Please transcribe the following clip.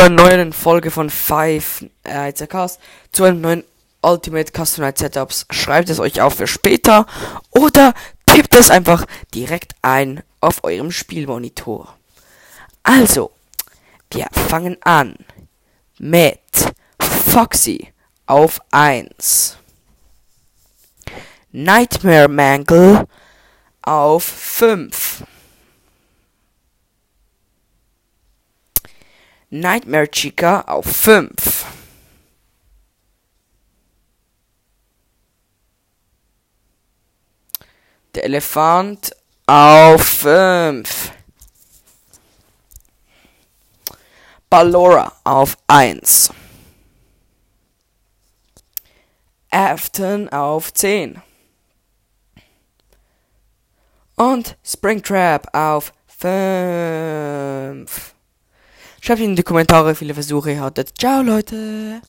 einer neuen Folge von 5 äh, Cast, zu einem neuen Ultimate Customized Setups. Schreibt es euch auf für später oder tippt es einfach direkt ein auf eurem Spielmonitor. Also, wir fangen an mit Foxy auf 1. Nightmare Mangle auf 5. Nightmare Chica auf 5. Der Elefant auf 5. Ballora auf 1. Afton auf 10. Und Springtrap auf 5. Schreibt in die Kommentare, viele Versuche ihr hattet. Ciao, Leute.